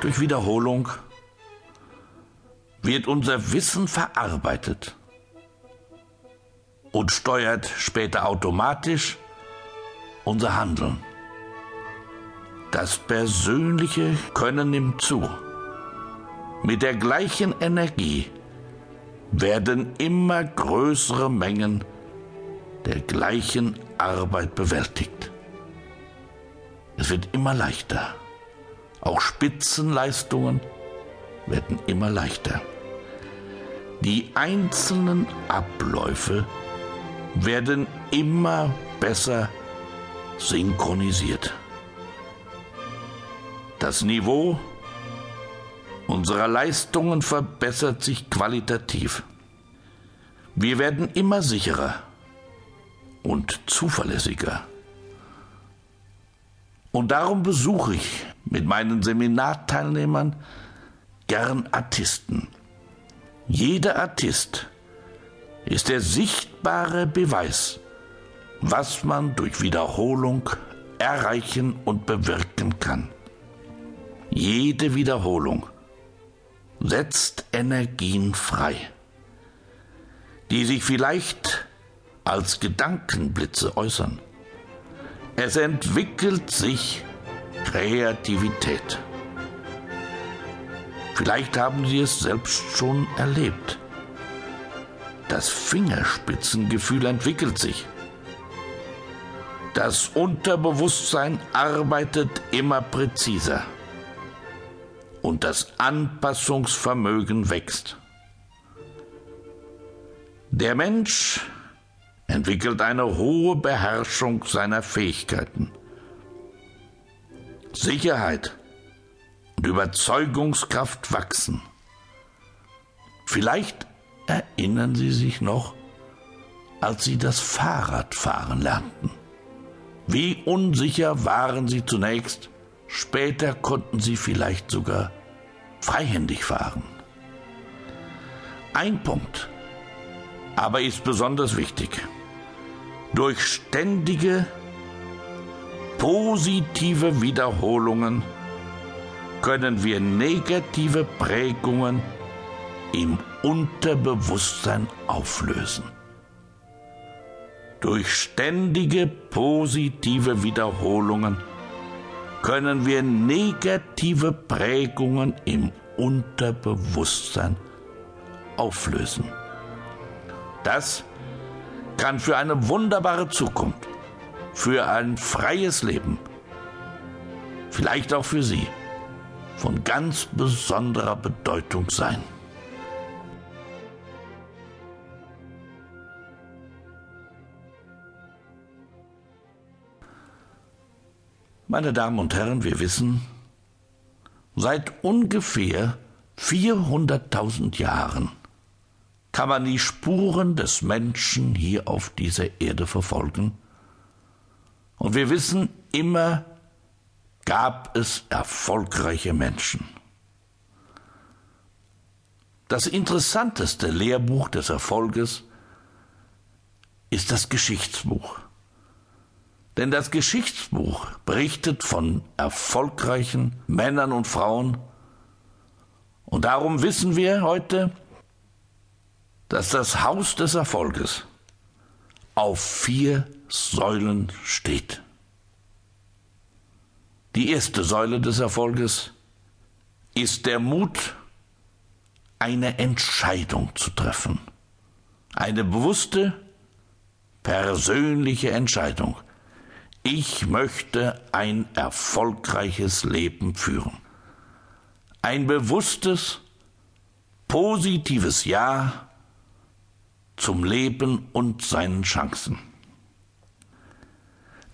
durch Wiederholung wird unser Wissen verarbeitet und steuert später automatisch unser Handeln. Das persönliche Können nimmt zu. Mit der gleichen Energie werden immer größere Mengen der gleichen Arbeit bewältigt. Es wird immer leichter. Auch Spitzenleistungen werden immer leichter. Die einzelnen Abläufe werden immer besser synchronisiert. Das Niveau unserer Leistungen verbessert sich qualitativ. Wir werden immer sicherer und zuverlässiger. Und darum besuche ich mit meinen Seminarteilnehmern gern Artisten. Jeder Artist ist der sichtbare Beweis, was man durch Wiederholung erreichen und bewirken kann. Jede Wiederholung setzt Energien frei, die sich vielleicht als Gedankenblitze äußern. Es entwickelt sich Kreativität. Vielleicht haben Sie es selbst schon erlebt. Das Fingerspitzengefühl entwickelt sich. Das Unterbewusstsein arbeitet immer präziser und das Anpassungsvermögen wächst. Der Mensch entwickelt eine hohe Beherrschung seiner Fähigkeiten. Sicherheit und Überzeugungskraft wachsen. Vielleicht erinnern Sie sich noch, als Sie das Fahrradfahren lernten. Wie unsicher waren Sie zunächst, später konnten Sie vielleicht sogar freihändig fahren. Ein Punkt aber ist besonders wichtig. Durch ständige positive Wiederholungen können wir negative Prägungen im Unterbewusstsein auflösen. Durch ständige positive Wiederholungen können wir negative Prägungen im Unterbewusstsein auflösen. Das kann für eine wunderbare Zukunft, für ein freies Leben, vielleicht auch für Sie, von ganz besonderer Bedeutung sein. Meine Damen und Herren, wir wissen, seit ungefähr 400.000 Jahren kann man die Spuren des Menschen hier auf dieser Erde verfolgen. Und wir wissen, immer gab es erfolgreiche Menschen. Das interessanteste Lehrbuch des Erfolges ist das Geschichtsbuch. Denn das Geschichtsbuch berichtet von erfolgreichen Männern und Frauen. Und darum wissen wir heute, dass das Haus des Erfolges auf vier Säulen steht. Die erste Säule des Erfolges ist der Mut, eine Entscheidung zu treffen. Eine bewusste, persönliche Entscheidung. Ich möchte ein erfolgreiches Leben führen. Ein bewusstes, positives Ja zum Leben und seinen Chancen.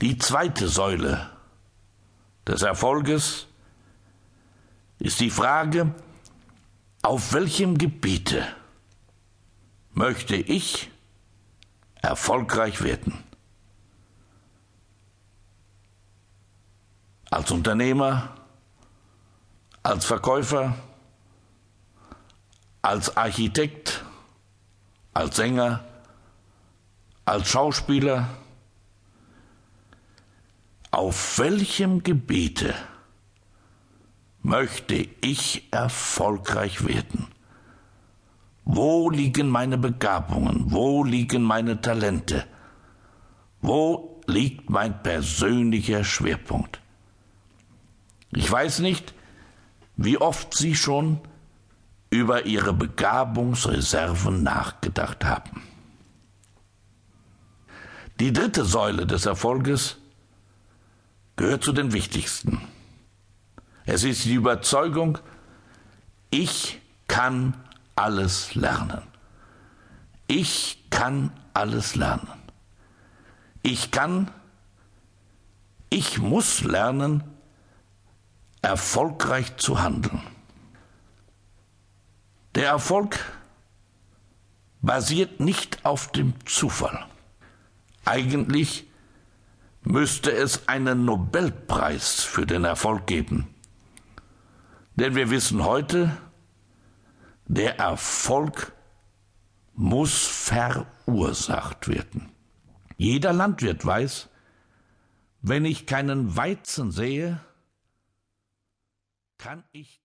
Die zweite Säule des Erfolges ist die Frage, auf welchem Gebiete möchte ich erfolgreich werden? Als Unternehmer, als Verkäufer, als Architekt, als Sänger, als Schauspieler, auf welchem Gebiete möchte ich erfolgreich werden? Wo liegen meine Begabungen? Wo liegen meine Talente? Wo liegt mein persönlicher Schwerpunkt? Ich weiß nicht, wie oft Sie schon über Ihre Begabungsreserven nachgedacht haben. Die dritte Säule des Erfolges gehört zu den wichtigsten. Es ist die Überzeugung, ich kann alles lernen. Ich kann alles lernen. Ich kann, ich muss lernen, erfolgreich zu handeln. Der Erfolg basiert nicht auf dem Zufall. Eigentlich müsste es einen Nobelpreis für den Erfolg geben. Denn wir wissen heute, der Erfolg muss verursacht werden. Jeder Landwirt weiß, wenn ich keinen Weizen sehe, kann ich